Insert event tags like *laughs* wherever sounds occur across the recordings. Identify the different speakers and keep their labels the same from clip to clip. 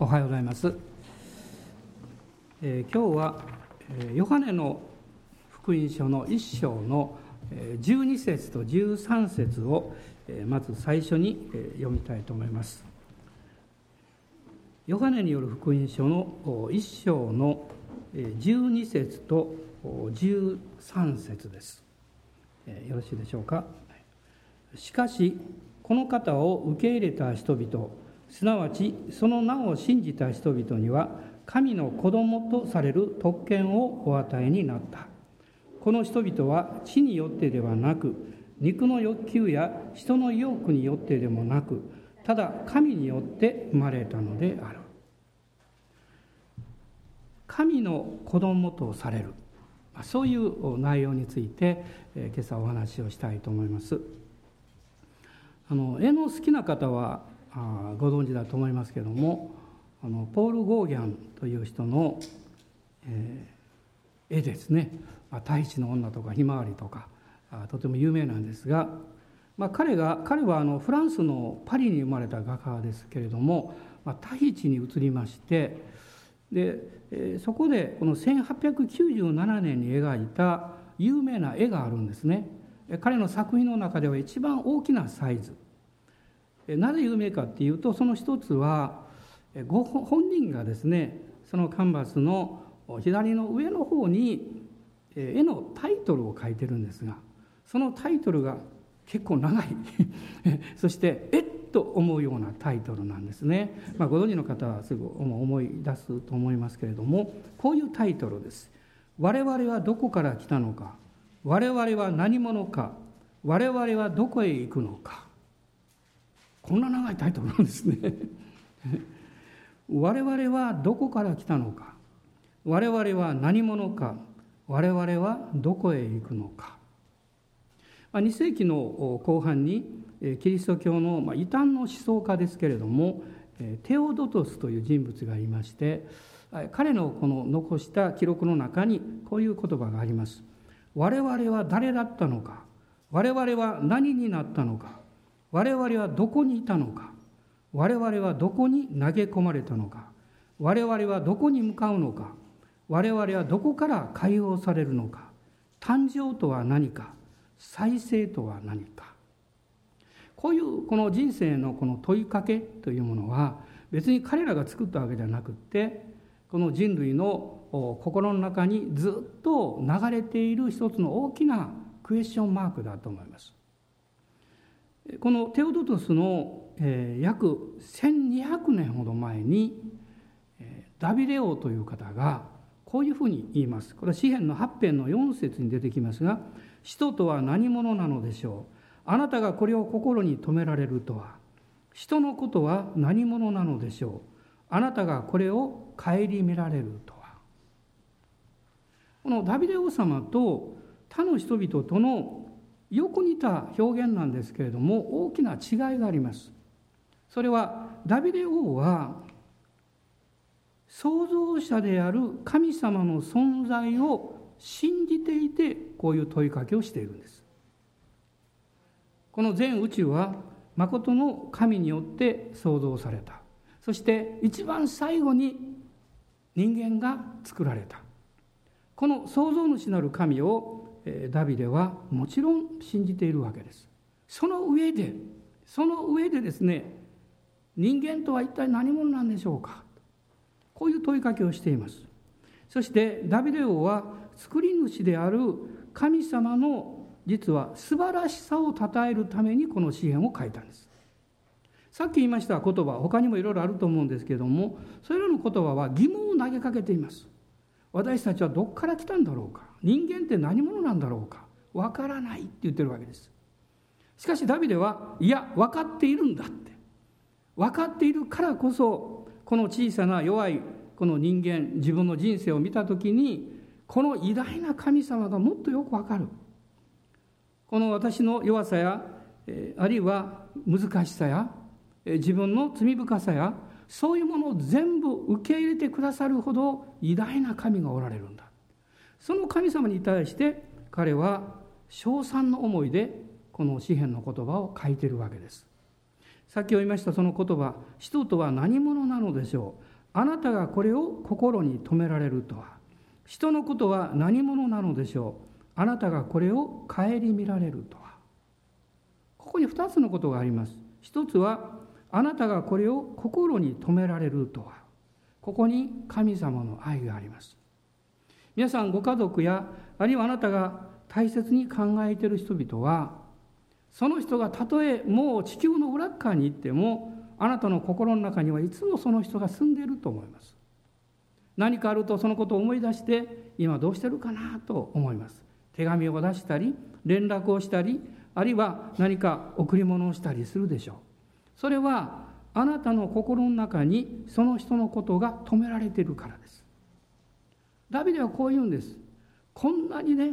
Speaker 1: おはようございます、えー、今日は、え、ヨハネの福音書の1章の、え、12節と13節を、え、まず最初に、え、読みたいと思います。ヨハネによる福音書の1章の12節と13節です、え、よろしいでしょうか？しかしこの方を受け入れた人々すなわちその名を信じた人々には神の子供とされる特権をお与えになった。この人々は地によってではなく肉の欲求や人の意欲によってでもなくただ神によって生まれたのである。神の子供とされる。そういう内容について今朝お話をしたいと思います。あの絵の好きな方はご存知だと思いますけどもあのポール・ゴーギャンという人の、えー、絵ですね「まあ、大地の女」とか「ひまわり」とかとても有名なんですが、まあ、彼が彼はあのフランスのパリに生まれた画家ですけれども、まあ、タヒチに移りましてで、えー、そこでこの1897年に描いた有名な絵があるんですね。彼の作品の中では一番大きなサイズなぜ有名かっていうとその一つはご本人がですねそのカンバスの左の上の方に絵のタイトルを書いてるんですがそのタイトルが結構長い。そしてえっと思うようなタイトルなんですね、まあ、ご存知の方はすぐ思い出すと思いますけれどもこういうタイトルです「我々はどこから来たのか我々は何者か我々はどこへ行くのかこんな長いタイトルなんですね。*laughs* 我々はどこから来たのか。我々は何者か。我々はどこへ行くのか。2世紀の後半にキリスト教の異端の思想家ですけれどもテオドトスという人物がいまして彼のこの残した記録の中にこういう言葉があります。我々は誰だったのか。我々は何になったのか。我々はどこにいたのか。我々はどこに投げ込まれたのか。我々はどこに向かうのか。我々はどこから解放されるのか。誕生とは何か。再生とは何か。こういうこの人生のこの問いかけというものは別に彼らが作ったわけではなくってこの人類の心の中にずっと流れている一つの大きなクエスチョンマークだと思います。このテオドトスの、約1200年ほど前に、ダビデ王という方がこういうふうに言います。これは詩篇の8編の4節に出てきますが「人とは何者なのでしょう？あなたがこれを心に留められるとは？人のことは何者なのでしょう？あなたがこれを顧みられるとは」このダビデ王様と他の人々とのよく似た表現なんですけれども大きな違いがあります。それはダビデ王は創造者である神様の存在を信じていてこういう問いかけをしているんです。この全宇宙は誠の神によって創造された。そして一番最後に人間が作られた。この創造主なる神をダビデはもちろん信じているわけです。その上でその上でですね人間とは一体何者なんでしょうかこういう問いかけをしています。そしてダビデ王は作り主である神様の実は素晴らしさを称えるためにこの詩篇を書いたんです。さっき言いました言葉他にもいろいろあると思うんですけれどもそれらの言葉は疑問を投げかけています。私たちはどこから来たんだろうか人間って何者なんだろうか？わからないって言ってるわけです。しかしダビデはいや分かっているんだって。分かっているからこそこの小さな弱いこの人間自分の人生を見た時にこの偉大な神様がもっとよくわかる。この私の弱さやあるいは難しさや自分の罪深さやそういうものを全部受け入れてくださるほど偉大な神がおられるんだ。その神様に対して彼は称賛の思いでこの詩篇の言葉を書いているわけです。さっき読みましたその言葉人とは何者なのでしょう。あなたがこれを心に留められるとは。人のことは何者なのでしょう。あなたがこれを顧みられるとは。ここに2つのことがあります。一つはあなたがこれを心に留められるとは。ここに神様の愛があります。皆さんご家族やあるいはあなたが大切に考えている人々はその人がたとえもう地球の裏側に行ってもあなたの心の中にはいつもその人が住んでいると思います。何かあるとそのことを思い出して今どうしてるかなと思います。手紙を出したり連絡をしたりあるいは何か贈り物をしたりするでしょう。それはあなたの心の中にその人のことが止められているからです。ダビデはこう言うんですこんなにね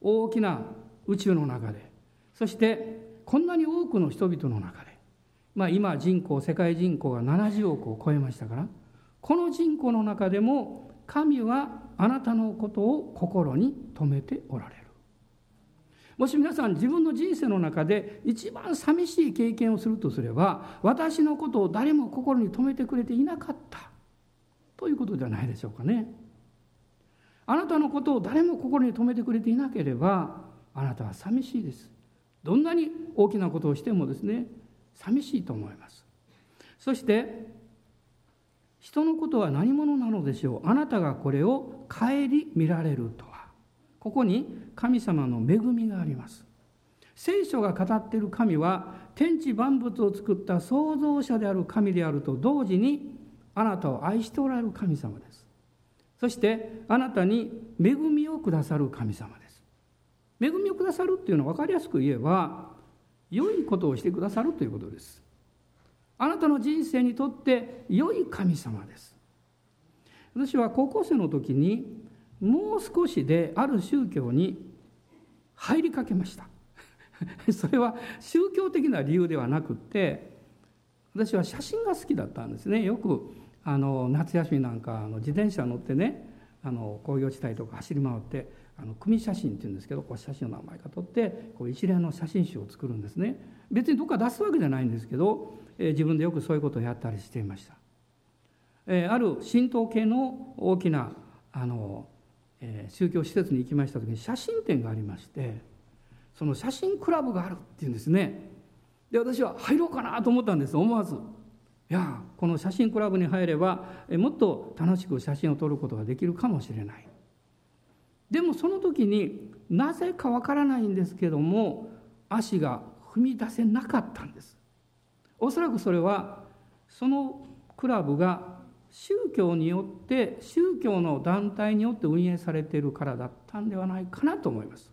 Speaker 1: 大きな宇宙の中でそしてこんなに多くの人々の中でまあ今人口世界人口が70億を超えましたからこの人口の中でも神はあなたのことを心に留めておられるもし皆さん自分の人生の中で一番寂しい経験をするとすれば私のことを誰も心に留めてくれていなかったということじゃないでしょうかね。あなたのことを誰も心に留めてくれていなければあなたは寂しいです。どんなに大きなことをしてもですね寂しいと思います。そして人のことは何者なのでしょう。あなたがこれを顧みられるとは。ここに神様の恵みがあります。聖書が語っている神は天地万物を作った創造者である神であると同時にあなたを愛しておられる神様です。そしてあなたに恵みをくださる神様です。恵みをくださるっていうのは分かりやすく言えば良いことをしてくださるということです。あなたの人生にとって良い神様です。私は高校生の時にもう少しである宗教に入りかけました。*laughs* それは宗教的な理由ではなくって私は写真が好きだったんですね。よくあの夏休みなんかあの自転車乗ってねあの工業地帯とか走り回ってあの組写真っていうんですけどこう写真の名前か取ってこう一連の写真集を作るんですね。別にどっか出すわけじゃないんですけど、えー、自分でよくそういうことをやったりしていました、えー、ある神道系の大きなあの、えー、宗教施設に行きました時に写真展がありましてその写真クラブがあるっていうんですね。で私は入ろうかなと思ったんです思わず。いやこの写真クラブに入ればもっと楽しく写真を撮ることができるかもしれない。でもその時になぜかわからないんですけども足が踏み出せなかったんです。おそらくそれはそのクラブが宗教によって宗教の団体によって運営されているからだったんではないかなと思います。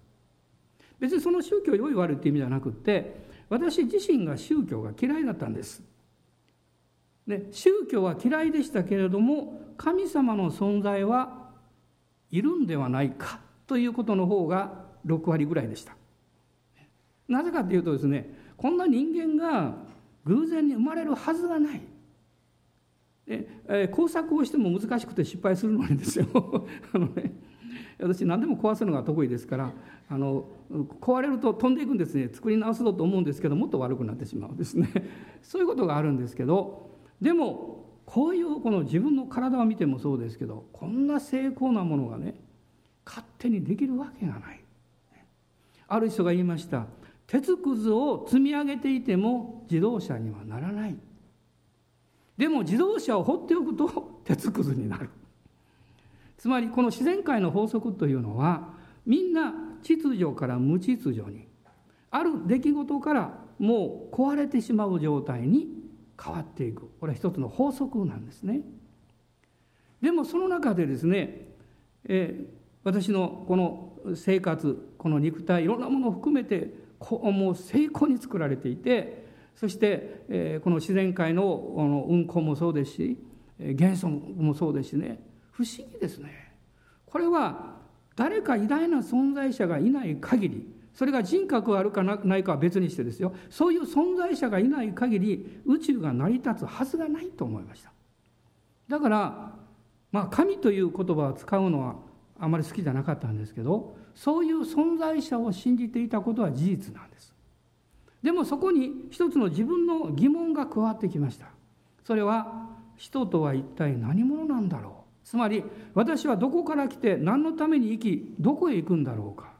Speaker 1: 別にその宗教良い悪いっていう意味ではなくて私自身が宗教が嫌いだったんです。で宗教は嫌いでしたけれども神様の存在はいるんではないかということの方が6割ぐらいでした。なぜかというとですねこんな人間が偶然に生まれるはずがない。で、え、工作をしても難しくて失敗するのにですよ。*laughs* あのね私何でも壊すのが得意ですからあの壊れると飛んでいくんですね。作り直すぞと思うんですけどもっと悪くなってしまうんですね。そういうことがあるんですけどでもこういうこの自分の体を見てもそうですけどこんな精巧なものがね勝手にできるわけがない。ある人が言いました。鉄くずを積み上げていても自動車にはならない。でも自動車を放っておくと鉄くずになる。つまりこの自然界の法則というのはみんな秩序から無秩序にある出来事からもう壊れてしまう状態に変わっていく。これは一つの法則なんですね。でもその中でですね、えー、私のこの生活この肉体いろんなものを含めてこうもう成功に作られていてそして、えー、この自然界のの運行もそうですし元素もそうですしね不思議ですね。これは誰か偉大な存在者がいない限りそれが人格あるかないかは別にしてですよ。そういう存在者がいない限り宇宙が成り立つはずがないと思いました。だからまあ神という言葉を使うのはあまり好きじゃなかったんですけどそういう存在者を信じていたことは事実なんです。でもそこに一つの自分の疑問が加わってきました。それは人とは一体何者なんだろう。つまり私はどこから来て何のために生きどこへ行くんだろうか。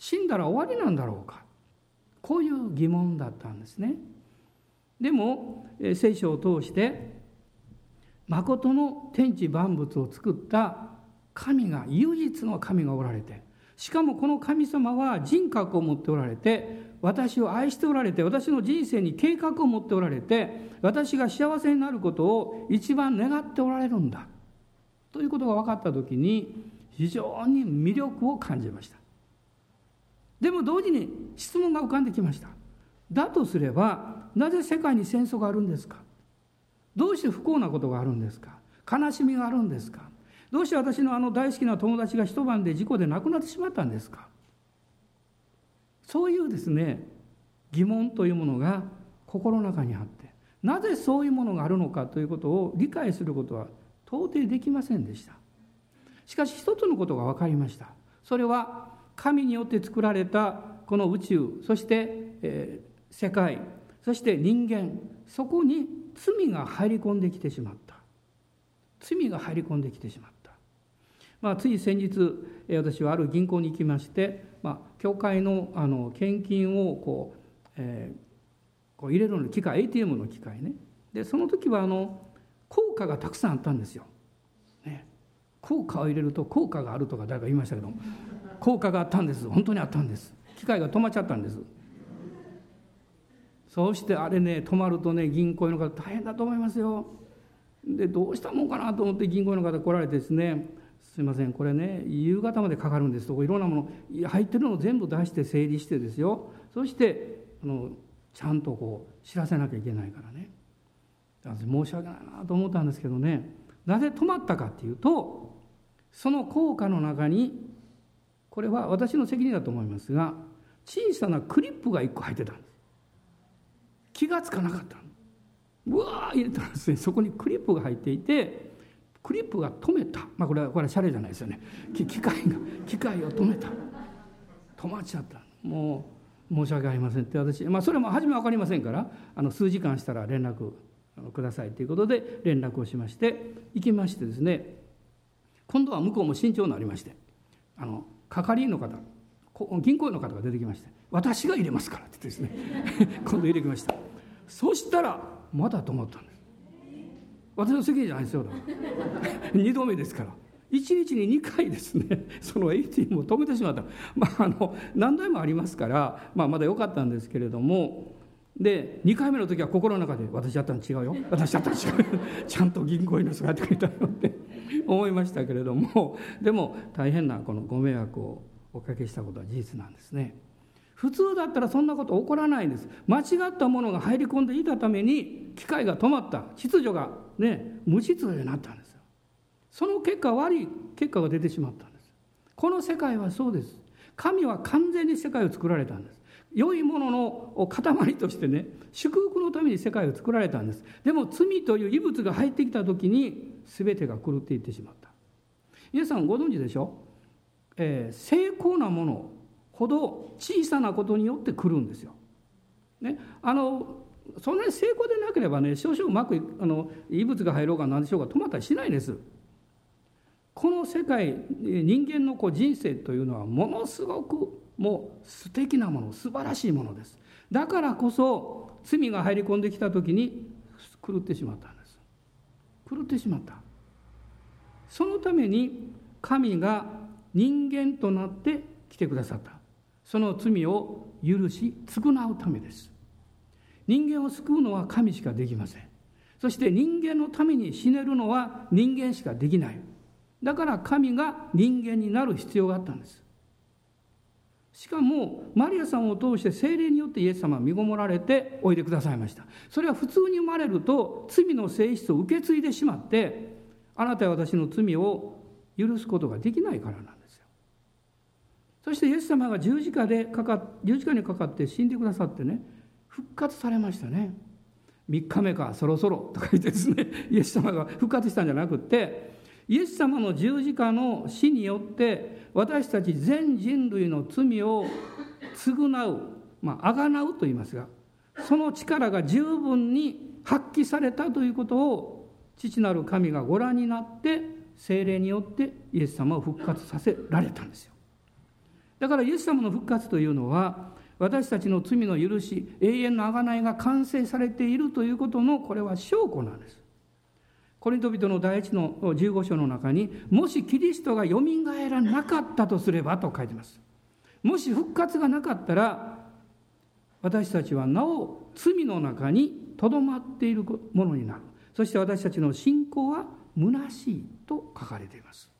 Speaker 1: 死んだら終わりなんだろうか。こういう疑問だったんですね。でも聖書を通して誠の天地万物を作った神が唯一の神がおられてしかもこの神様は人格を持っておられて私を愛しておられて私の人生に計画を持っておられて私が幸せになることを一番願っておられるんだ。ということが分かった時に非常に魅力を感じました。でも同時に質問が浮かんできました。だとすればなぜ世界に戦争があるんですか？どうして不幸なことがあるんですか？悲しみがあるんですか？どうして私のあの大好きな友達が一晩で事故で亡くなってしまったんですか？そういうですね疑問というものが心の中にあってなぜそういうものがあるのかということを理解することは到底できませんでした。しかし一つのことが分かりました。それは神によって作られたこの宇宙そして、えー、世界そして人間そこに罪が入り込んできてしまった。罪が入り込んできてしまった、まあ、つい先日私はある銀行に行きまして、まあ、教会のあの献金をこう,、えー、こう入れるの機械 ATM の機械ね。でその時はあの効果がたくさんあったんですよ。ね、効果を入れると効果があるとか誰か言いましたけど効果があったんです。本当にあったんです。機械が止まっちゃったんです。そうしてあれね止まるとね銀行の方大変だと思いますよ。でどうしたもんかなと思って銀行の方来られてですねすいませんこれね夕方までかかるんです。といろんなもの入ってるのを全部出して整理してですよ。そしてあのちゃんとこう知らせなきゃいけないからね。申し訳ないなと思ったんですけどね。なぜ止まったかっていうとその効果の中にこれは私の責任だと思いますが小さなクリップが1個入ってたんです。気が付かなかったうわー入れたらですね。そこにクリップが入っていてクリップが止めた。まあこれはこれはシャレじゃないですよね。機械が機械を止めた。止まっちゃったもう申し訳ありませんって。私、まあ、それも初め分かりませんからあの数時間したら連絡くださいということで連絡をしまして行きましてですね今度は向こうも慎重になりましてあの係員の方銀行員の方が出てきまして「私が入れますから」って言ってですね *laughs* 今度入れてきました。そしたらまだ止まったんです。私の責任じゃないですよ2 *laughs* 度目ですから。1日に2回ですねその ATM を止めてしまった。まああの何台もありますから、まあ、まだ良かったんですけれどもで2回目の時は心の中で「私やったの違うよ。私やったの違うよ。ちゃんと銀行員の人がやってくれたよ」って。*laughs* 思いましたけれども *laughs* でも大変なこのご迷惑をおかけしたことは事実なんですね。普通だったらそんなこと起こらないんです。間違ったものが入り込んでいたために機械が止まった。秩序がね無秩序になったんですよ。その結果悪い結果が出てしまったんです。この世界はそうです。神は完全に世界を作られたんです。良いものの塊としてね祝福のために世界を作られたんですでも罪という異物が入ってきた時に全てが狂っていってしまった皆さんご存知でしょ、えー、成功なものほど小さなことによって来るんですよ。ね、あのそんなに成功でなければね少々うまくあの異物が入ろうが何でしょうか止まったりしないです。この世界人間のこう人生というのはものすごくもう素敵なもの素晴らしいものです。だからこそ罪が入り込んできた時に狂ってしまったんです。狂ってしまった。そのために神が人間となって来てくださった。その罪を許し償うためです。人間を救うのは神しかできません。そして人間のために死ねるのは人間しかできない。だから神が人間になる必要があったんです。しかもマリアさんを通して精霊によってイエス様は身ごもられておいでくださいました。それは普通に生まれると罪の性質を受け継いでしまってあなたは私の罪を許すことができないからなんですよ。そしてイエス様が十字架でかか十字架にかかって死んでくださってね復活されましたね。3日目かそろそろとか言ってですね *laughs* イエス様が復活したんじゃなくってイエス様の十字架の死によって私たち全人類の罪を償うまあ贖うと言いますがその力が十分に発揮されたということを父なる神がご覧になって精霊によってイエス様を復活させられたんですよ。だからイエス様の復活というのは私たちの罪の許し永遠の贖いが完成されているということのこれは証拠なんです。コリント人の第一の15章の中にもしキリストがよみがえらなかったとすればと書いてます。もし復活がなかったら私たちはなお罪の中にとどまっているものになる。そして私たちの信仰は虚しいと書かれています。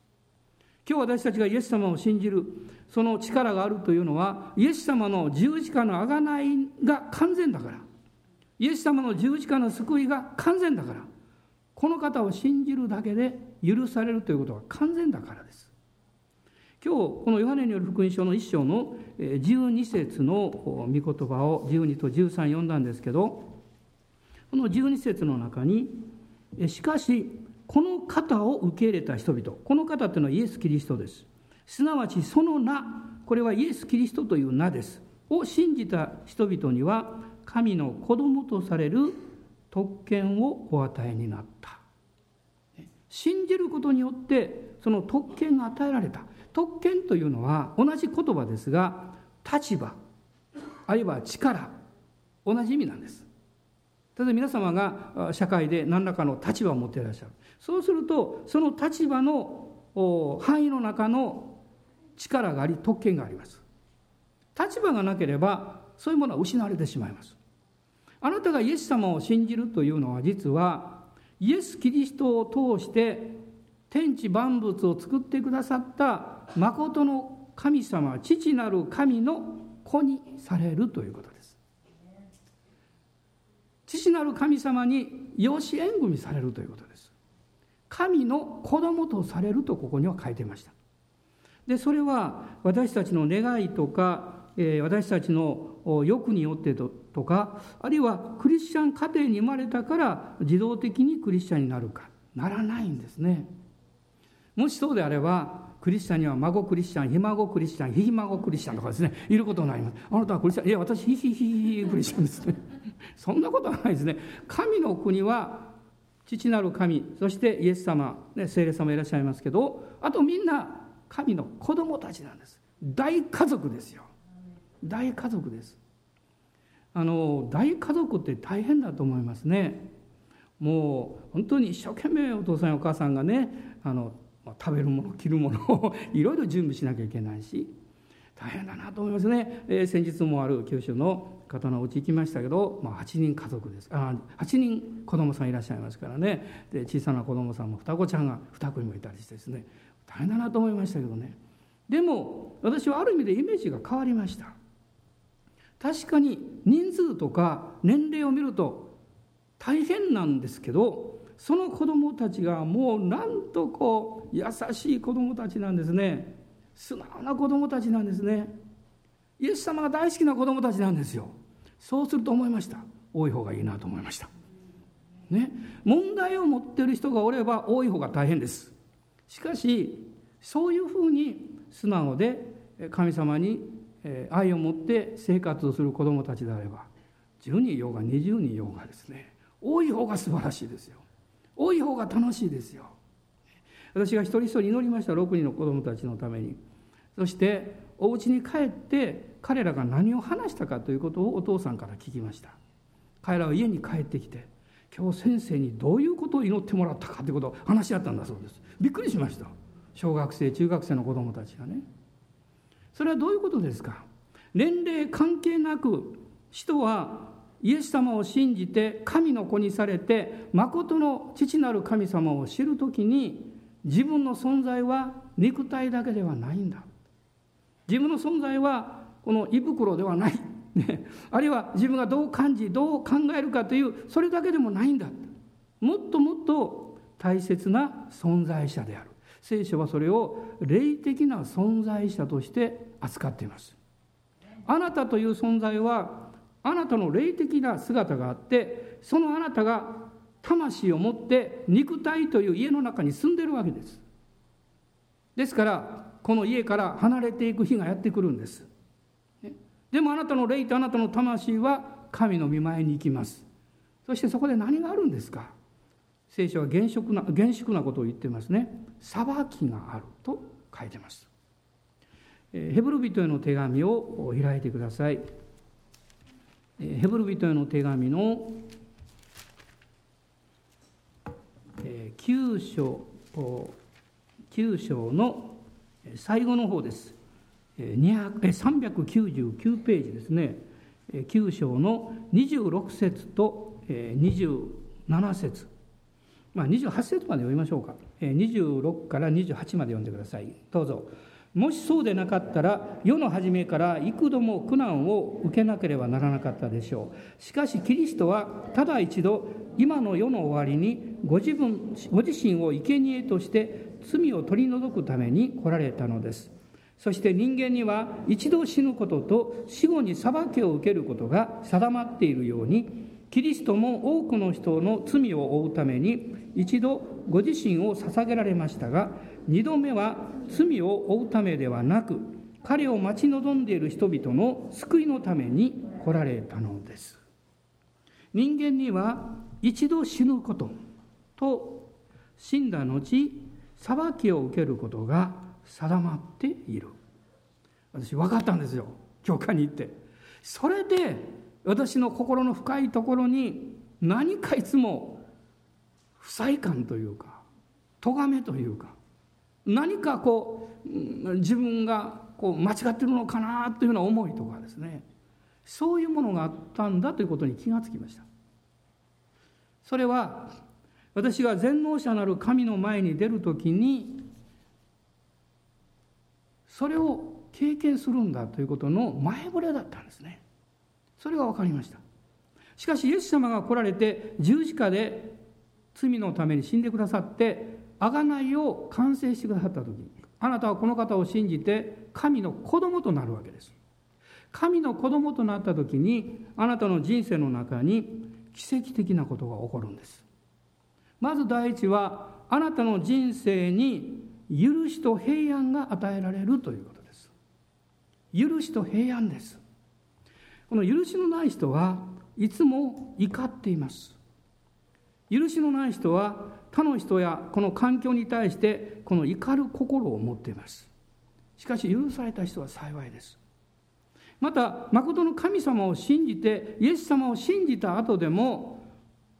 Speaker 1: 今日私たちがイエス様を信じるその力があるというのはイエス様の十字架の贖いが完全だから。イエス様の十字架の救いが完全だから。この方を信じるだけで許されるということが完全だからです。今日このヨハネによる福音書の一章の12節の御言葉を12と13読んだんですけどこの12節の中に「しかしこの方を受け入れた人々この方というのはイエス・キリストです。すなわちその名これはイエス・キリストという名です。を信じた人々には神の子供とされる特権をお与えになった。信じることによってその特権が与えられた。特権というのは同じ言葉ですが立場あるいは力同じ意味なんです。例えば皆様が社会で何らかの立場を持っていらっしゃる。そうするとその立場の範囲の中の力があり特権があります。立場がなければそういうものは失われてしまいます。あなたがイエス様を信じるというのは実はイエス・キリストを通して天地万物を作ってくださった誠の神様父なる神の子にされるということです。父なる神様に養子縁組されるということです。神の子供とされるとここには書いてました。でそれは私たちの願いとかえ私たちの欲によってととかあるいはクリスチャン家庭に生まれたから自動的にクリスチャンになるかならないんですねもしそうであればクリスチャンには孫クリスチャン、ひ孫クリスチャン、ひひ孫クリスチャンとかですね、いることになります。あなたはクリスチャン、いや、私、ひひひひクリスチャンですね。*laughs* そんなことはないですね。神の国は、父なる神、そしてイエス様、ね、聖霊様いらっしゃいますけど、あとみんな神の子供たちなんです。大家族ですよ。大家族です。あの、大家族って大変だと思いますね。もう本当に一生懸命お父さんやお母さんがねあの食べるもの着るものを *laughs* いろいろ準備しなきゃいけないし大変だなと思いますね、えー、先日もある九州の方のお家行きましたけど、まあ、8人家族です。あ8人子供さんいらっしゃいますからね。で小さな子供さんも双子ちゃんが2組もいたりしてですね大変だなと思いましたけどね。でも私はある意味でイメージが変わりました。確かに人数とか年齢を見ると大変なんですけどその子供たちがもうなんとこう優しい子供たちなんですね。素直な子供たちなんですね。イエス様が大好きな子供たちなんですよ。そうすると思いました。多い方がいいなと思いました。ね。問題を持ってる人がおれば多い方が大変です。しかしそういうふうに素直で神様に愛を持って生活をする子供たちであれば10人いようが20人いようがですね多い方が素晴らしいですよ。多い方が楽しいですよ。私が一人一人祈りました6人の子供たちのために。そしてお家に帰って彼らが何を話したかということをお父さんから聞きました。彼らは家に帰ってきて今日先生にどういうことを祈ってもらったかということを話し合ったんだそうです。びっくりしました。小学生中学生の子供たちがね。それはどういうことですか？年齢関係なく人はイエス様を信じて神の子にされて誠の父なる神様を知る時に自分の存在は肉体だけではないんだ。自分の存在はこの胃袋ではない、*laughs* あるいは自分がどう感じどう考えるかというそれだけでもないんだ。もっともっと大切な存在者である。聖書はそれを霊的な存在者として扱っています。あなたという存在はあなたの霊的な姿があってそのあなたが魂を持って肉体という家の中に住んでるわけです。ですからこの家から離れていく日がやってくるんです。でもあなたの霊とあなたの魂は神の御前に行きます。そしてそこで何があるんですか？聖書は厳粛な厳粛なことを言ってますね。裁きがあると書いてます。ヘブル人への手紙を開いてください。ヘブル人への手紙の9章9章の最後の方です。399ページですね。9章の26節と27節。まあ28節まで読みましょうか。26から28まで読んでください。どうぞ。もしそうでなかったら世の初めから幾度も苦難を受けなければならなかったでしょう。しかしキリストはただ一度今の世の終わりにご自分ご自身を生贄として罪を取り除くために来られたのです。そして人間には一度死ぬことと死後に裁きを受けることが定まっているようにキリストも多くの人の罪を負うために一度ご自身を捧げられましたが二度目は罪を負うためではなく彼を待ち望んでいる人々の救いのために来られたのです。人間には一度死ぬことと死んだ後裁きを受けることが定まっている。私分かったんですよ。教会に行って。それで私の心の深いところに何かいつも不快感というか咎めというか何かこう自分がこう間違ってるのかなというような思いとかですね。そういうものがあったんだということに気がつきました。それは私が全能者なる神の前に出る時にそれを経験するんだということの前触れだったんですね。それが分かりました。しかしイエス様が来られて十字架で罪のために死んでくださって贖いを完成してくださった時あなたはこの方を信じて神の子供となるわけです。神の子供となった時にあなたの人生の中に奇跡的なことが起こるんです。まず第一はあなたの人生に許しと平安が与えられるということです。許しと平安です。この許しのない人はいつも怒っています。許しのない人は他の人やこの環境に対してこの怒る心を持っています。しかし許された人は幸いです。また誠の神様を信じてイエス様を信じた後でも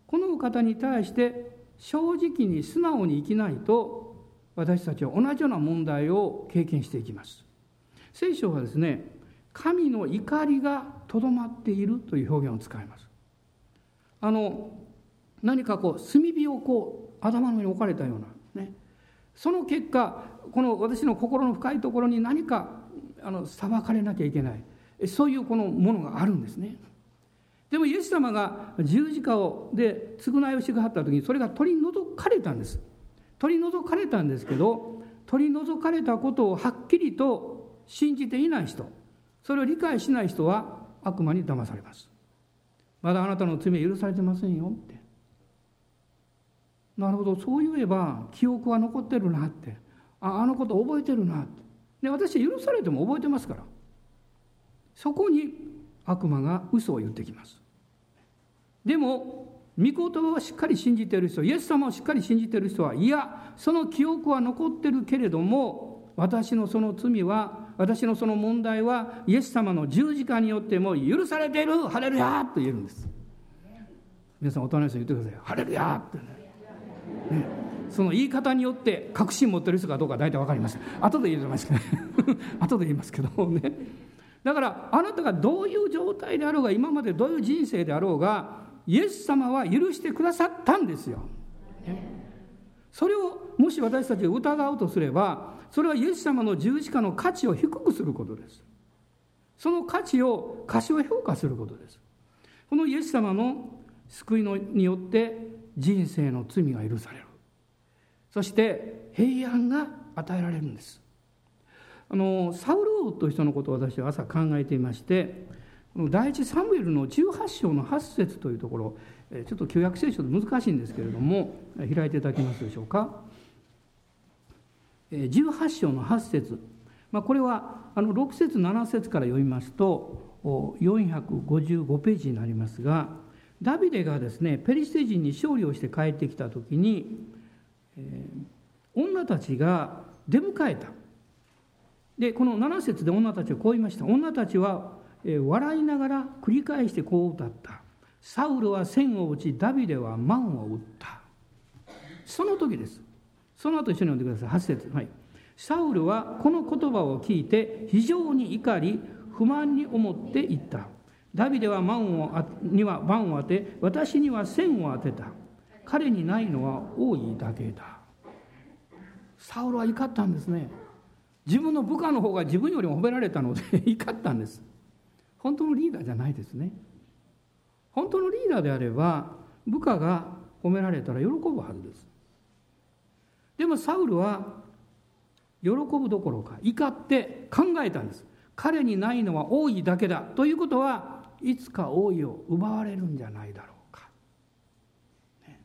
Speaker 1: このお方に対して正直に素直に生きないと私たちは同じような問題を経験していきます。聖書はですね神の怒りがとどまっているという表現を使います。あの何かこう炭火をこう頭の上に置かれたようなね。その結果この私の心の深いところに何かあの裁かれなきゃいけない。そういうこのものがあるんですね。でもイエス様が十字架をで償いをしてくださった時にそれが取り除かれたんです。取り除かれたんですけど取り除かれたことをはっきりと信じていない人。それを理解しない人は悪魔に騙されます。まだあなたの罪は許されてませんよって。なるほど。そう言えば記憶は残ってるなって。ああのこと覚えてるなって。で私は許されても覚えてますから。そこに悪魔が嘘を言ってきます。でも御言葉をしっかり信じている人イエス様をしっかり信じている人はいやその記憶は残ってるけれども私のその罪は私のその問題はイエス様の十字架によっても許されている。ハレルヤと言えるんです。皆さんお隣の人言ってください。ハレルヤってね。ね、その言い方によって確信持ってる人かどうか大体分かります。後で言いますけど。*laughs* 後で言いますけどね。だからあなたがどういう状態であろうが今までどういう人生であろうがイエス様は許してくださったんですよ、ね、それをもし私たちが疑うとすればそれはイエス様の十字架の価値を低くすることです。その価値を過小評価することです。このイエス様の救いのによって人生の罪が許される。そして平安が与えられるんです。あのサウル王という人のことを私は朝考えていまして第一サムエルの18章の8節というところちょっと旧約聖書で難しいんですけれども開いていただけますでしょうか？18章の8節。まあ、これはあの6節7節から読みますと455ページになりますがダビデがですねペリシテ人に勝利をして帰ってきた時に、えー、女たちが出迎えた。でこの7節で女たちはこう言いました。女たちは、え、笑いながら繰り返してこう歌った。サウルは千を打ちダビデは万を打った。その時です。その後一緒に読んでください。8節。はい。サウルはこの言葉を聞いて非常に怒り不満に思って言った。ダビデは万をには万を当て私には千を当てた。彼にないのは多いだけだ。サウルは怒ったんですね。自分の部下の方が自分よりも褒められたので *laughs* 怒ったんです。本当のリーダーじゃないですね。本当のリーダーであれば部下が褒められたら喜ぶはずです。でもサウルは喜ぶどころか怒って考えたんです。彼にないのは多いだけだということはいつか王位を奪われるんじゃないだろうか、ね、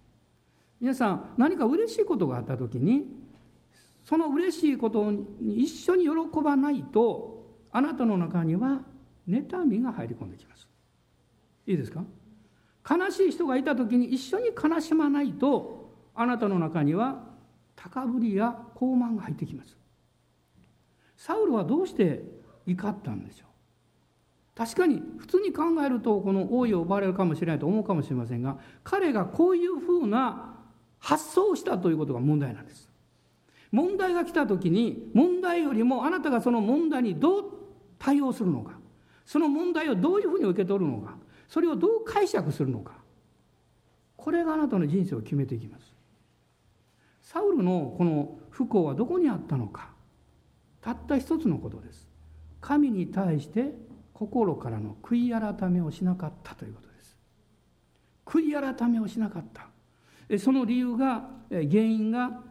Speaker 1: 皆さん何か嬉しいことがあった時にその嬉しいことに一緒に喜ばないとあなたの中には妬みが入り込んできます。いいですか？悲しい人がいた時に一緒に悲しまないとあなたの中には高ぶりや高慢が入ってきます。サウルはどうして怒ったんでしょう？確かに普通に考えるとこの王位を奪われるかもしれないと思うかもしれませんが彼がこういうふうな発想をしたということが問題なんです。問題が来た時に問題よりもあなたがその問題にどう対応するのかその問題をどういうふうに受け取るのかそれをどう解釈するのかこれがあなたの人生を決めていきます。サウルのこの不幸はどこにあったのか。たった一つのことです。神に対して心からの悔い改めをしなかったということです。悔い改めをしなかった。その理由が原因が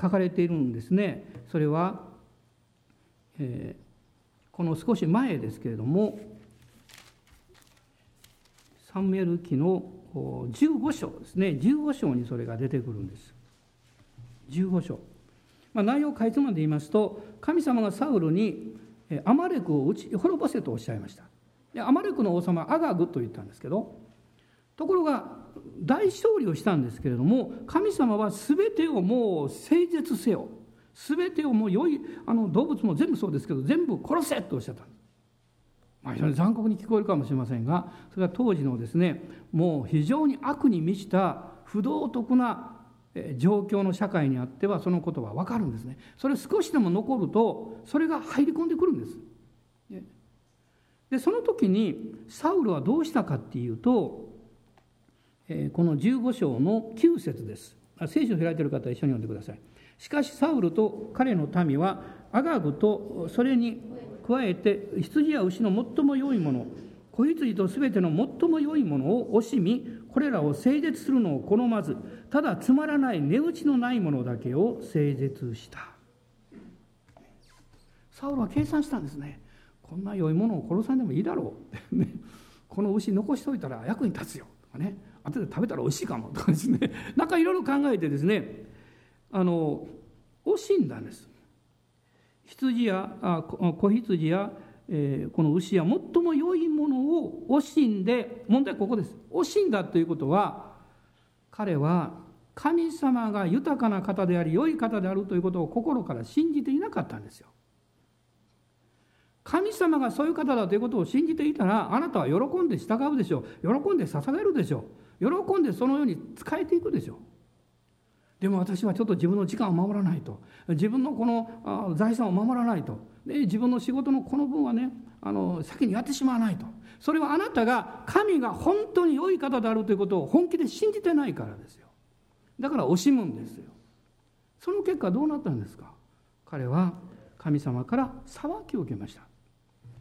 Speaker 1: 書かれているんですね。それは、えこの少し前ですけれどもサムエル記の15章ですね。15章にそれが出てくるんです。15章。まあ、内容をかいつまんで言いますと神様がサウルにアマレクを打ち滅ぼせとおっしゃいました。でアマレクの王様アガグと言ったんですけどところが大勝利をしたんですけれども神様は全てをもう整絶せよ。全てをもう良いあの動物も全部そうですけど全部殺せとおっしゃったんです。まあ、非常に残酷に聞こえるかもしれませんがそれは当時のですねもう非常に悪に満ちた不道徳な状況の社会にあってはそのことは分かるんですね。それ少しでも残るとそれが入り込んでくるんです。でその時にサウルはどうしたかっていうとこの15章の9節です。聖書を開いている方は一緒に読んでください。しかしサウルと彼の民はアガグとそれに加えて羊や牛の最も良いもの子羊とすべての最も良いものを惜しみこれらを整絶するのを好まずただつまらない値打ちのないものだけを整絶した。サウルは計算したんですね。こんな良いものを殺さんでもいいだろう。ね。この牛残しといたら役に立つよ。とかね。後で食べたら美味しいかもとかですね。*laughs* なんかいろいろ考えてですね。あの惜しんだんです。羊や子羊やえー、この牛は最も良いものを惜しんで問題はここです。惜しんだということは彼は神様が豊かな方であり良い方であるということを心から信じていなかったんですよ。神様がそういう方だということを信じていたらあなたは喜んで従うでしょう。喜んで捧げるでしょう。喜んでそのように使えていくでしょう。でも私はちょっと自分の時間を守らないと。自分のこの財産を守らないと。で自分の仕事のこの分はねあの先にやってしまわないと。それはあなたが神が本当に良い方であるということを本気で信じてないからですよ。だから惜しむんですよ。その結果どうなったんですか？彼は神様から裁きを受けました。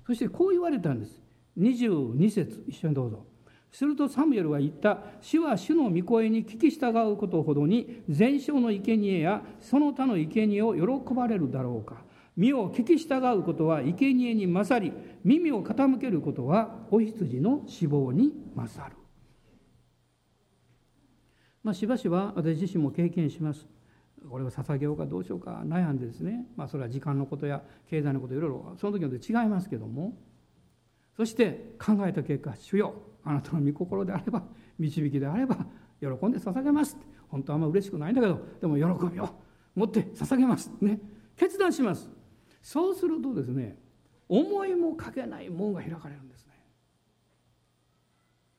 Speaker 1: そしてこう言われたんです。22節一緒にどうぞ。するとサムエルは言った。主は主の御声に聞き従うことほどに全焼の生贄やその他の生贄を喜ばれるだろうか。身を聞き従うことは生贄に勝り耳を傾けることはお羊の死亡に勝る。まあしばしば私自身も経験します。これを捧げようかどうしようか悩んでですね、まあ、それは時間のことや経済のこといろいろその時によって違いますけども。そして考えた結果主よあなたの御心であれば導きであれば喜んで捧げます。本当はあんま嬉しくないんだけどでも喜びを持って捧げます。ね。決断します。そうするとですね思いもかけない門が開かれるんですね。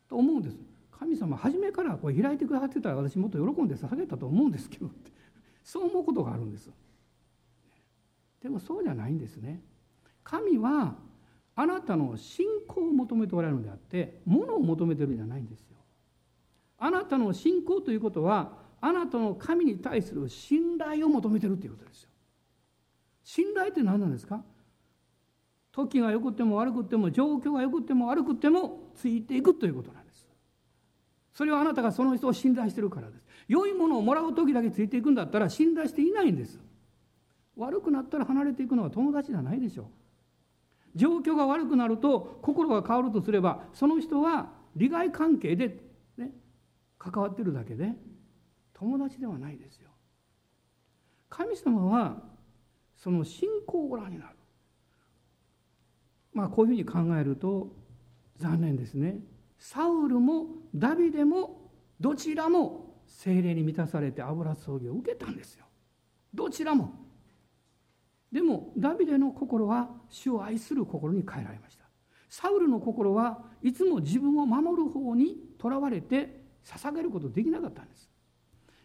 Speaker 1: と思うんです。神様初めからこれ開いてくださってたら私もっと喜んで捧げたと思うんですけどってそう思うことがあるんです。でもそうじゃないんですね。神はあなたの信仰を求めておられるのであって物を求めてるんじゃないんですよ。あなたの信仰ということはあなたの神に対する信頼を求めてるということですよ。信頼って何なんですか？時が良くても悪くても状況が良くても悪くてもついていくということなんです。それはあなたがその人を信頼してるからです。良いものをもらう時だけついていくんだったら信頼していないんです。悪くなったら離れていくのは友達じゃないでしょう。状況が悪くなると心が変わるとすればその人は利害関係で、ね、関わってるだけで友達ではないですよ。神様はその信仰をご覧になる。まあこういうふうに考えると残念ですね。サウルもダビデもどちらも精霊に満たされて油葬儀を受けたんですよ。どちらも。でもダビデの心は主を愛する心に変えられました。サウルの心はいつも自分を守る方にとらわれて捧げることできなかったんです。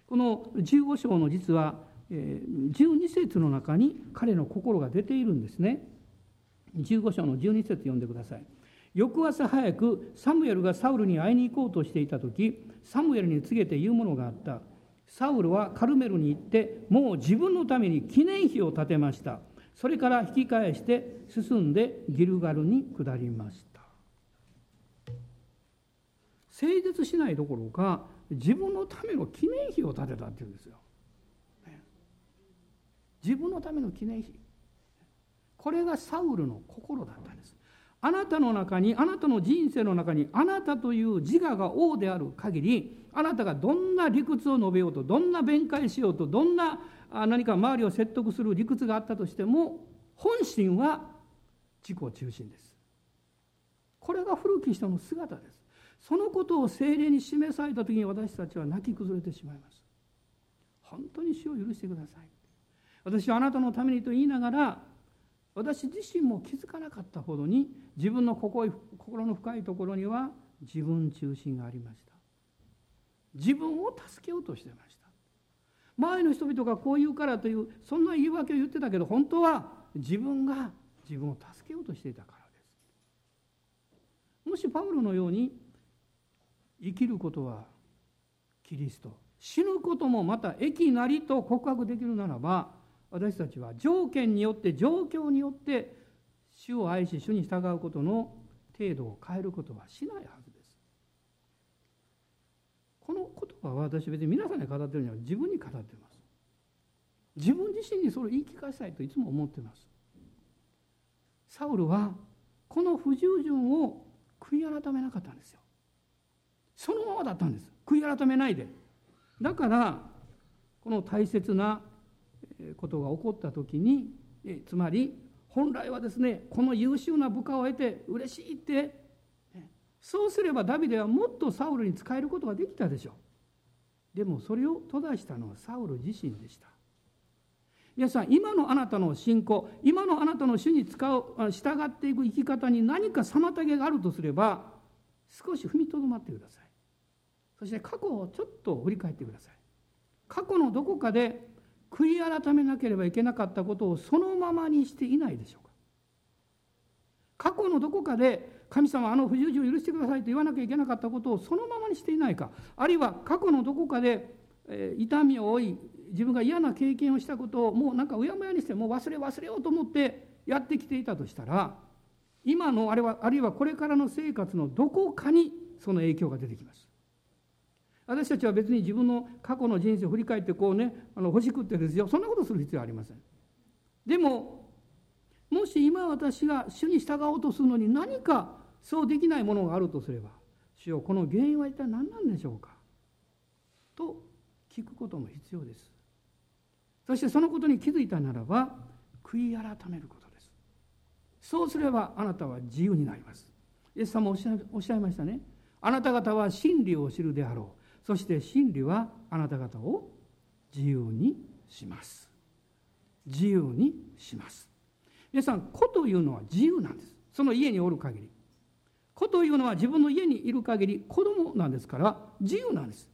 Speaker 1: この15章の実は12節の中に彼の心が出ているんですね。15章の12節読んでください。翌朝早くサムエルがサウルに会いに行こうとしていた時サムエルに告げて言うものがあった。サウルはカルメルに行ってもう自分のために記念碑を建てました。それから引き返して進んでギルガルに下りました。誠実しないどころか自分のための記念碑を建てたっていうんですよ、自分のための記念碑。これがサウルの心だったんです。あなたの中にあなたの人生の中にあなたという自我が王である限りあなたがどんな理屈を述べようとどんな弁解しようとどんな何か周りを説得する理屈があったとしても本心は自己中心です。これが古き人の姿です。そのことを精霊に示された時に私たちは泣き崩れてしまいます。本当に死を許してください。私はあなたのためにと言いながら私自身も気づかなかったほどに自分の心の深いところには自分中心がありました。自分を助けようとしてました。周りの人々がこう言うからというそんな言い訳を言ってたけど本当は自分が自分を助けようとしていたからです。もしパウロのように生きることはキリスト。死ぬこともまた益なりと告白できるならば私たちは条件によって状況によって主を愛し主に従うことの程度を変えることはしないはずです。この言葉は私別に皆さんに語ってるんじゃなく自分に語ってます。自分自身にそれを言い聞かせたいといつも思ってます。サウルはこの不従順を悔い改めなかったんですよ。そのままだったんです。悔い改めないで。だからこの大切なことが起こった時につまり本来はですねこの優秀な部下を得て嬉しいってそうすればダビデはもっとサウルに仕えることができたでしょう。でもそれを閉ざしたのはサウル自身でした。皆さん今のあなたの信仰今のあなたの主に使う従っていく生き方に何か妨げがあるとすれば少し踏みとどまってください。そして過去をちょっと振り返ってください。過去のどこかで悔い改めなければいけなかったことをそのままにしていないでしょうか。過去のどこかで神様あの不従順を許してくださいと言わなきゃいけなかったことをそのままにしていないか。あるいは過去のどこかで、え、痛みを負い自分が嫌な経験をしたことをもうなんかうやむやにしてもう忘れ忘れようと思ってやってきていたとしたら今のあれはあるいはこれからの生活のどこかにその影響が出てきます。私たちは別に自分の過去の人生を振り返ってこうねあの欲しくってですよ。そんなことする必要はありません。でももし今私が主に従おうとするのに何かそうできないものがあるとすれば主よこの原因は一体何なんでしょうか？と聞くことも必要です。そしてそのことに気づいたならば悔い改めることです。そうすればあなたは自由になります。イエス様おっしゃおっしゃいましたね。あなた方は真理を知るであろう。そして真理はあなた方を自由にします自由にします皆さん子というのは自由なんですその家におる限り子というのは自分の家にいる限り子供なんですから自由なんです。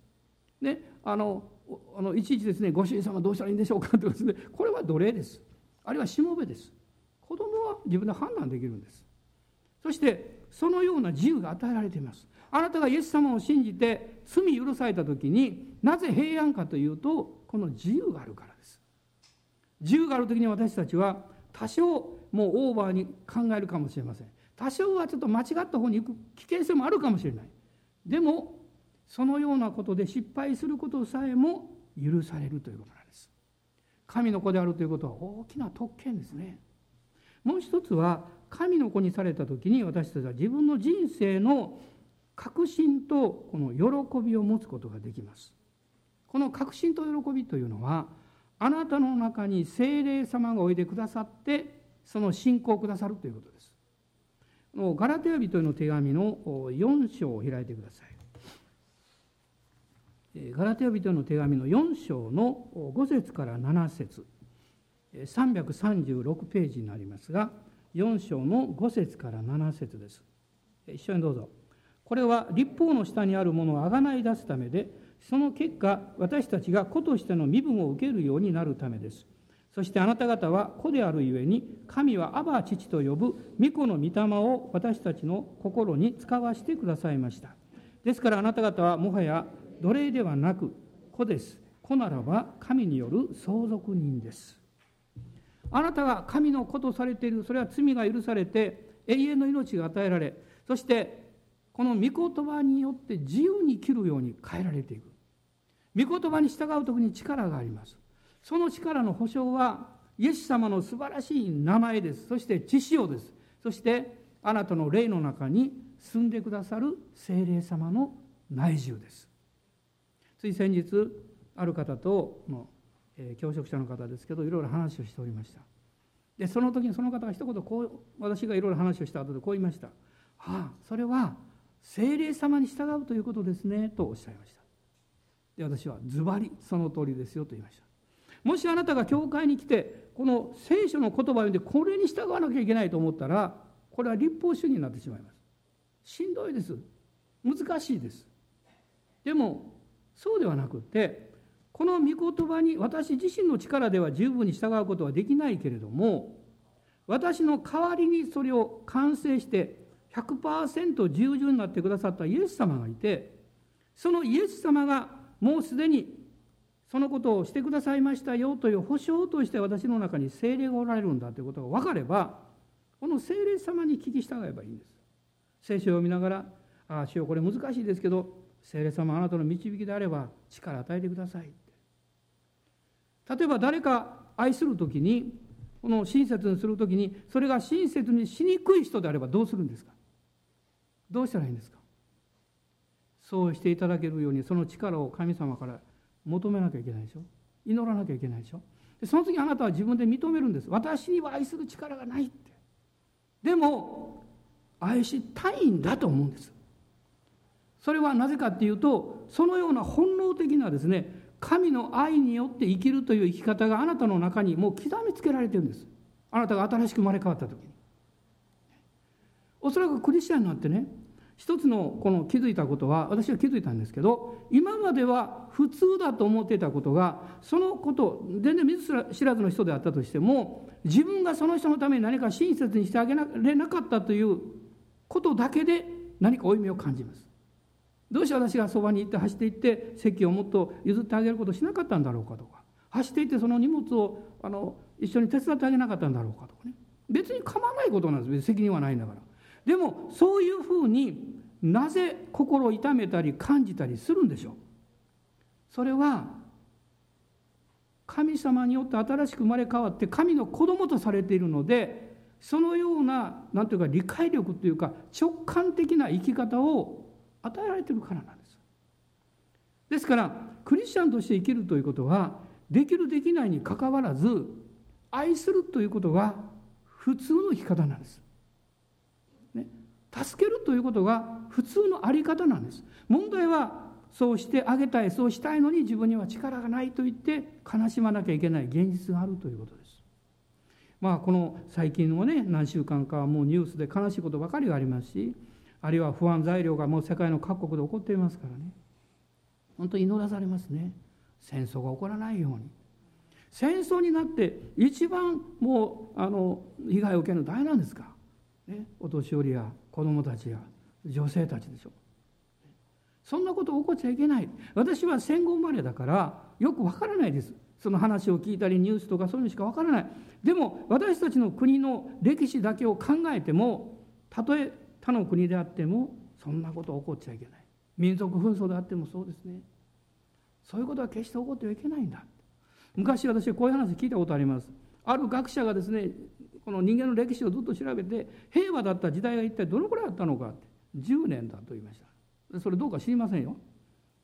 Speaker 1: ね、あのあのいちいちですねご主人様どうしたらいいんでしょうかってですねこれは奴隷です。あるいはしもべです。子供は自分で判断できるんです。そしてそのような自由が与えられています。あなたがイエス様を信じて罪許された時になぜ平安かというとこの自由があるからです。自由がある時に私たちは多少もうオーバーに考えるかもしれません。多少はちょっと間違った方に行く危険性もあるかもしれないでもそのようなことで失敗することさえも許されるということなんです神の子であるということは大きな特権ですねもう一つは神の子にされた時に私たちは自分の人生の確信とこの喜びを持つことができますこの確信と喜びというのはあなたの中に精霊様がおいでくださってその信仰をくださるということですこのガラテヤ人への手紙の4章を開いてください。ガラテヤ人への手紙の4章の5節から7節336ページになりますが4章の5節から7節です。一緒にどうぞ。これは立法の下にあるものをあがない出すためでその結果私たちが子としての身分を受けるようになるためです。そしてあなた方は子であるゆえに神はアバ父と呼ぶ御子の御霊を私たちの心に使わしてくださいました。ですからあなた方はもはや奴隷ではなく子です。子ならば神による相続人です。あなたが神の子とされている。それは罪が許されて永遠の命が与えられそしてこの御言葉によって自由に生きるように変えられていく。御言葉に従う時に力があります。その力の保証はイエス様の素晴らしい名前です。そして知識をです。そしてあなたの霊の中に住んでくださる精霊様の内住です。つい先日ある方との、えー、教職者の方ですけどいろいろ話をしておりました。でその時にその方が一言こう私がいろいろ話をした後でこう言いました「ああそれは精霊様に従うということですね」とおっしゃいました。で私はズバリその通りですよと言いました。もしあなたが教会に来てこの聖書の言葉を読んでこれに従わなきゃいけないと思ったらこれは立法主義になってしまいます。しんどいです。難しいです。でもそうではなくってこの御言葉に私自身の力では十分に従うことはできないけれども私の代わりにそれを完成して100%従順になってくださったイエス様がいてそのイエス様がもうすでにそのことをしてくださいましたよという保証として私の中に精霊がおられるんだということが分かればこの精霊様に聞き従えばいいんです。聖書を見ながら「ああ主よこれ難しいですけど精霊様あなたの導きであれば力与えてください」例えば誰か愛する時にこの親切にする時にそれが親切にしにくい人であればどうするんですか？どうしたらいいんですか？そうしていただけるようにその力を神様から求めなきゃいけないでしょ？祈らなきゃいけないでしょ？でその時あなたは自分で認めるんです。私には愛する力がないって。でも愛したいんだと思うんです。それはなぜかっていうとそのような本能的なですね神の愛によって生きるという生き方があなたの中にもう刻みつけられてるんです。あなたが新しく生まれ変わった時に。おそらくクリスチャンになってね一つのこの気づいたことは私は気づいたんですけど今までは普通だと思っていたことがそのこと全然見ず知らずの人であったとしても自分がその人のために何か親切にしてあげられなかったということだけで何か負い目を感じます。どうして私がそばに行って走っていって席をもっと譲ってあげることしなかったんだろうかとか走っていってその荷物をあの一緒に手伝ってあげなかったんだろうかとかね別に構わないことなんです責任はないんだから。でもそういうふうになぜ心を痛めたり感じたりするんでしょう？それは神様によって新しく生まれ変わって神の子供とされているのでそのような何ていうか理解力というか直感的な生き方を与えられてるからなんです。ですからクリスチャンとして生きるということはできるできないにかかわらず愛するということが普通の生き方なんです。助けるということが普通の在り方なんです。問題はそうしてあげたいそうしたいのに自分には力がないと言って悲しまなきゃいけない現実があるということです。まあこの最近のね何週間かはもうニュースで悲しいことばかりがありますしあるいは不安材料がもう世界の各国で起こっていますからね。本当に祈らされますね。戦争が起こらないように。戦争になって一番もうあの被害を受けるの誰なんですか、ね、お年寄りや子供たちや女性たちでしょ。そんなこと起こっちゃいけない。私は戦後生まれだからよくわからないです。その話を聞いたりニュースとかそういうのしかわからない。でも私たちの国の歴史だけを考えてもたとえ他の国であってもそんなこと起こっちゃいけない。民族紛争であってもそうですね。そういうことは決して起こってはいけないんだ。昔私はこういう話聞いたことあります。ある学者がですねこの人間の歴史をずっと調べて平和だった時代が一体どのくらいあったのかって10年だと言いました。それどうか知りませんよ。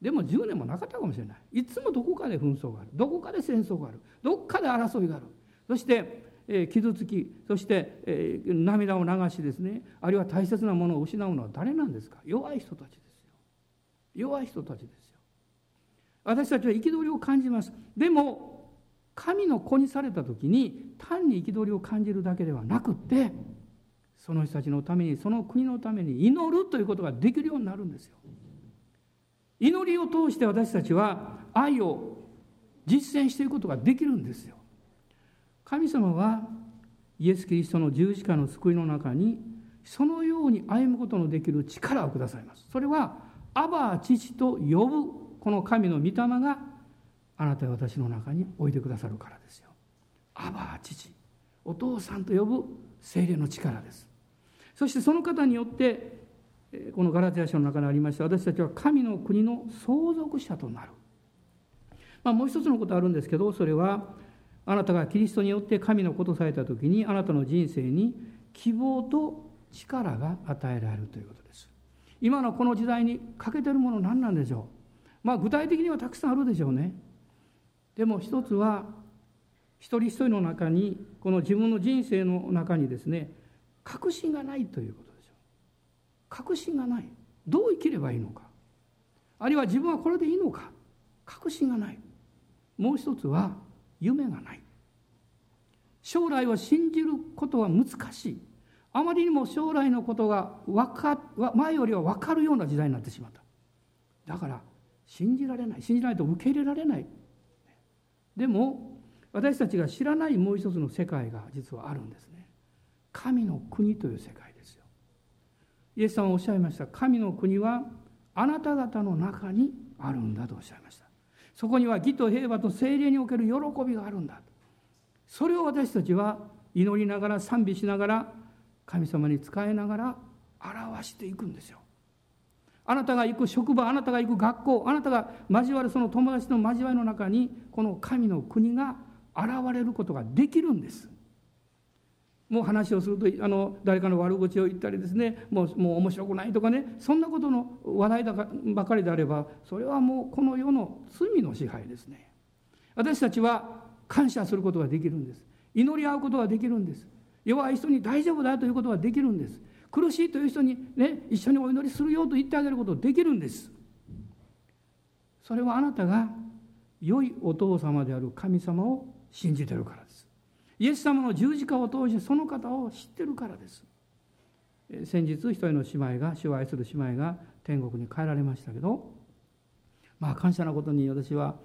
Speaker 1: でも10年もなかったかもしれない。いつもどこかで紛争がある。どこかで戦争がある。どこかで争いがある。そして、えー、傷つきそして、えー、涙を流しですね。あるいは大切なものを失うのは誰なんですか。弱い人たちですよ。弱い人たちですよ。私たちは憤りを感じます。でも神の子にされた時に単に憤りを感じるだけではなくってその人たちのためにその国のために祈るということができるようになるんですよ。祈りを通して私たちは愛を実践していくことができるんですよ。神様はイエス・キリストの十字架の救いの中にそのように歩むことのできる力をくださいます。それはアバ父と呼ぶこの神の御霊があなたは私の中に置いてくださるからですよ。アバ父お父さんと呼ぶ精霊の力です。そしてその方によってこのガラテヤ書の中にありました私たちは神の国の相続者となる。まあ、もう一つのことあるんですけどそれはあなたがキリストによって神のことされた時にあなたの人生に希望と力が与えられるということです。今のこの時代に欠けてるもの何なんでしょうまあ具体的にはたくさんあるでしょうね。でも一つは一人一人の中にこの自分の人生の中にですね確信がないということでしょう確信がない。どう生きればいいのか。あるいは自分はこれでいいのか。確信がない。もう一つは夢がない。将来を信じることは難しい。あまりにも将来のことが分か前よりは分かるような時代になってしまった。だから信じられない。信じないと受け入れられない。でも私たちが知らないもう一つの世界が実はあるんですね。神の国という世界ですよ。イエス様はおっしゃいました。神の国はあなた方の中にあるんだとおっしゃいました。そこには義と平和と精霊における喜びがあるんだそれを私たちは祈りながら賛美しながら神様に仕えながら表していくんですよ。あなたが行く職場あなたが行く学校あなたが交わるその友達の交わりの中にこの神の国が現れることができるんです。もう話をするとあの誰かの悪口を言ったりですねもうもう面白くないとかねそんなことの話題だかばかりであればそれはもうこの世の罪の支配ですね。私たちは感謝することができるんです。祈り合うことができるんです。弱い人に大丈夫だということができるんです。苦しいという人にね一緒にお祈りするよと言ってあげることできるんです。それはあなたが良いお父様である神様を信じてるからです。イエス様の十字架を通してその方を知ってるからです。先日一人の姉妹が主を愛する姉妹が天国に帰られましたけどまあ感謝なことに私は、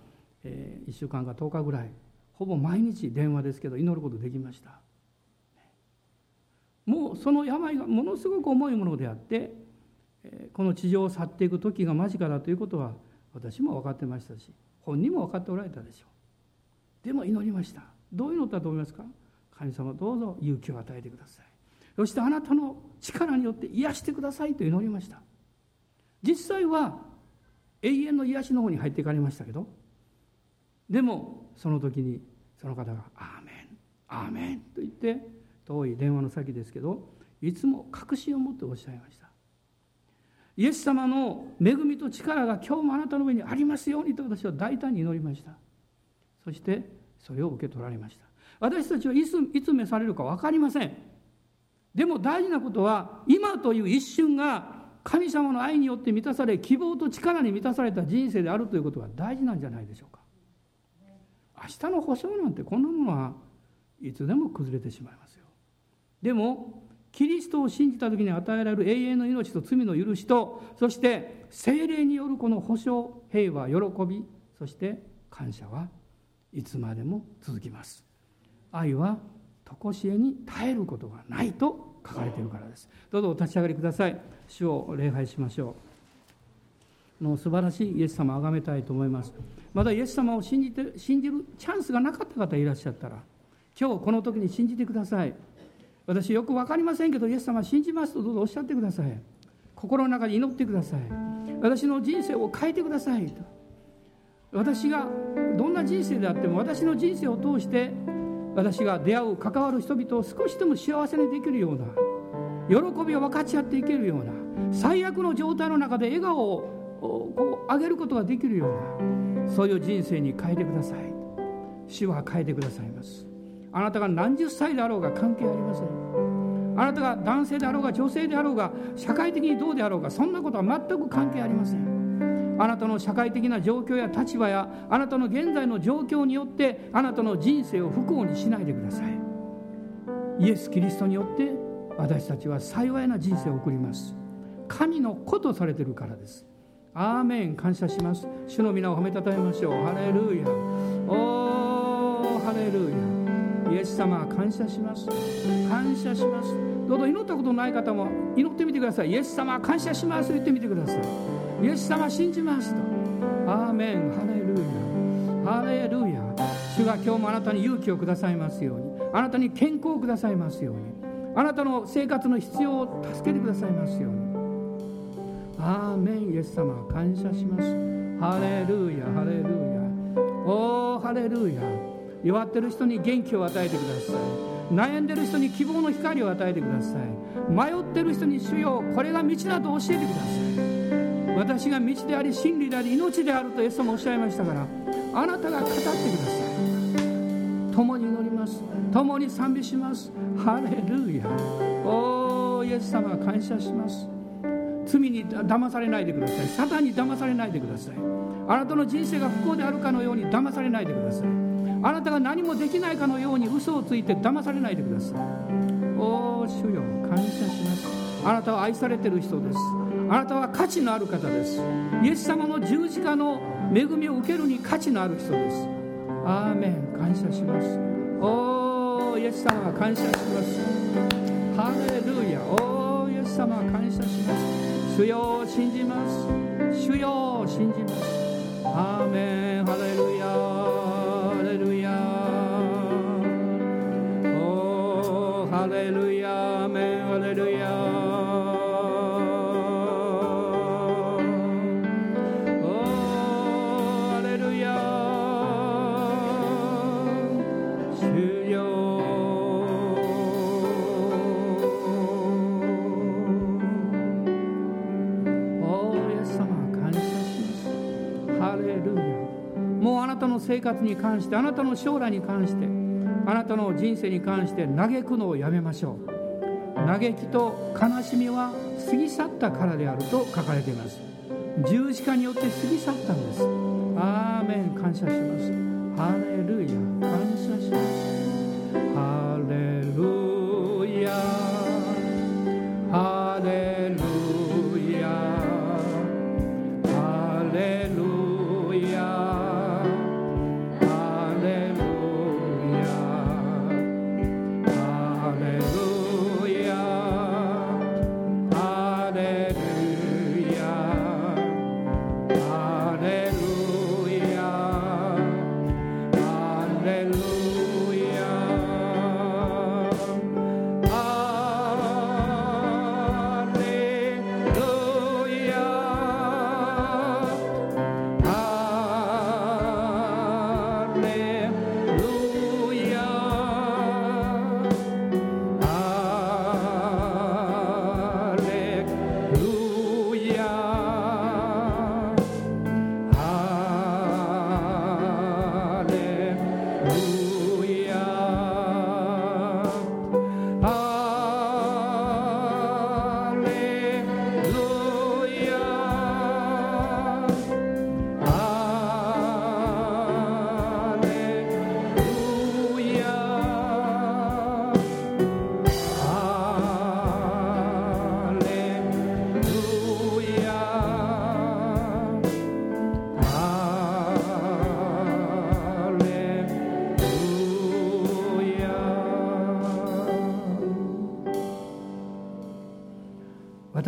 Speaker 1: 1週間か10日ぐらいほぼ毎日電話ですけど祈ることできました。もうその病がものすごく重いものであってこの地上を去っていく時が間近だということは私も分かってましたし本人も分かっておられたでしょう。でも祈りました。どう祈ったと思いますか？神様どうぞ勇気を与えてください。そしてあなたの力によって癒してくださいと祈りました。実際は永遠の癒しの方に入っていかれましたけどでもその時にその方が「アーメンアーメン」と言って遠い電話の先ですけどいつも確信を持っておっしゃいました。イエス様の恵みと力が今日もあなたの上にありますようにと私は大胆に祈りました。そしてそれを受け取られました。私たちはいついつ召されるか分かりません。でも大事なことは今という一瞬が神様の愛によって満たされ希望と力に満たされた人生であるということが大事なんじゃないでしょうか。明日の保証なんてこんなものはいつでも崩れてしまいますよ。でもキリストを信じた時に与えられる永遠の命と罪の許しとそして精霊によるこの保証平和喜びそして感謝はいつまでも続きます。愛は常しえに絶えることがないと書かれているからです。どうぞお立ち上がりください。主を礼拝しましょう。の素晴らしいイエス様を崇めたいと思います。まだイエス様を信じて信じるチャンスがなかった方いらっしゃったら今日この時に信じてください。私よく分かりませんけどイエス様信じますとどうぞおっしゃってください。心の中に祈ってください。私の人生を変えてくださいと。私がどんな人生であっても私の人生を通して私が出会う関わる人々を少しでも幸せにできるような喜びを分かち合っていけるような最悪の状態の中で笑顔をこう上げることができるようなそういう人生に変えてください。主は変えてくださいます。あなたが何十歳であろうが関係ありません。あなたが男性であろうが女性であろうが社会的にどうであろうがそんなことは全く関係ありません。あなたの社会的な状況や立場やあなたの現在の状況によってあなたの人生を不幸にしないでください。イエス・キリストによって私たちは幸いな人生を送ります。神の子とされてるからです。アーメン。感謝します。主の皆を褒めたたえましょう。ハレルヤ。おーハレルヤ。イエス様感謝します。感謝します。どうぞ祈ったことない方も祈ってみてください。イエス様感謝します。と言ってみてください。イエス様信じますと。アーメン。ハレルヤ。ハレルヤ。主が今日もあなたに勇気をくださいますように。あなたに健康をくださいますように。あなたの生活の必要を助けてくださいますように。アーメン。イエス様感謝します。ハレルヤ。ハレルヤ。おーハレルヤ。弱ってる人に元気を与えてください。悩んでる人に希望の光を与えてください。迷ってる人に主よこれが道だと教えてください。私が道であり真理であり命であるとイエス様おっしゃいましたからあなたが語ってください。共に祈ります。共に賛美します。ハレルヤ。おーイエス様感謝します。罪に騙されないでください。サタンに騙されないでください。あなたの人生が不幸であるかのように騙されないでください。あなたが何もできないかのように嘘をついて騙されないでください。おお主よ感謝します。あなたは愛されてる人です。あなたは価値のある方です。イエス様の十字架の恵みを受けるに価値のある人です。アーメン感謝します。おおイエス様感謝します。ハレルヤ。おおイエス様感謝します。主よを信じます。主よを信じます。アーメンハレルヤ。生活に関してあなたの将来に関してあなたの人生に関して嘆くのをやめましょう。嘆きと悲しみは過ぎ去ったからであると書かれています。十字架によって過ぎ去ったんです。アーメン。感謝します。ハレルヤ。感謝します。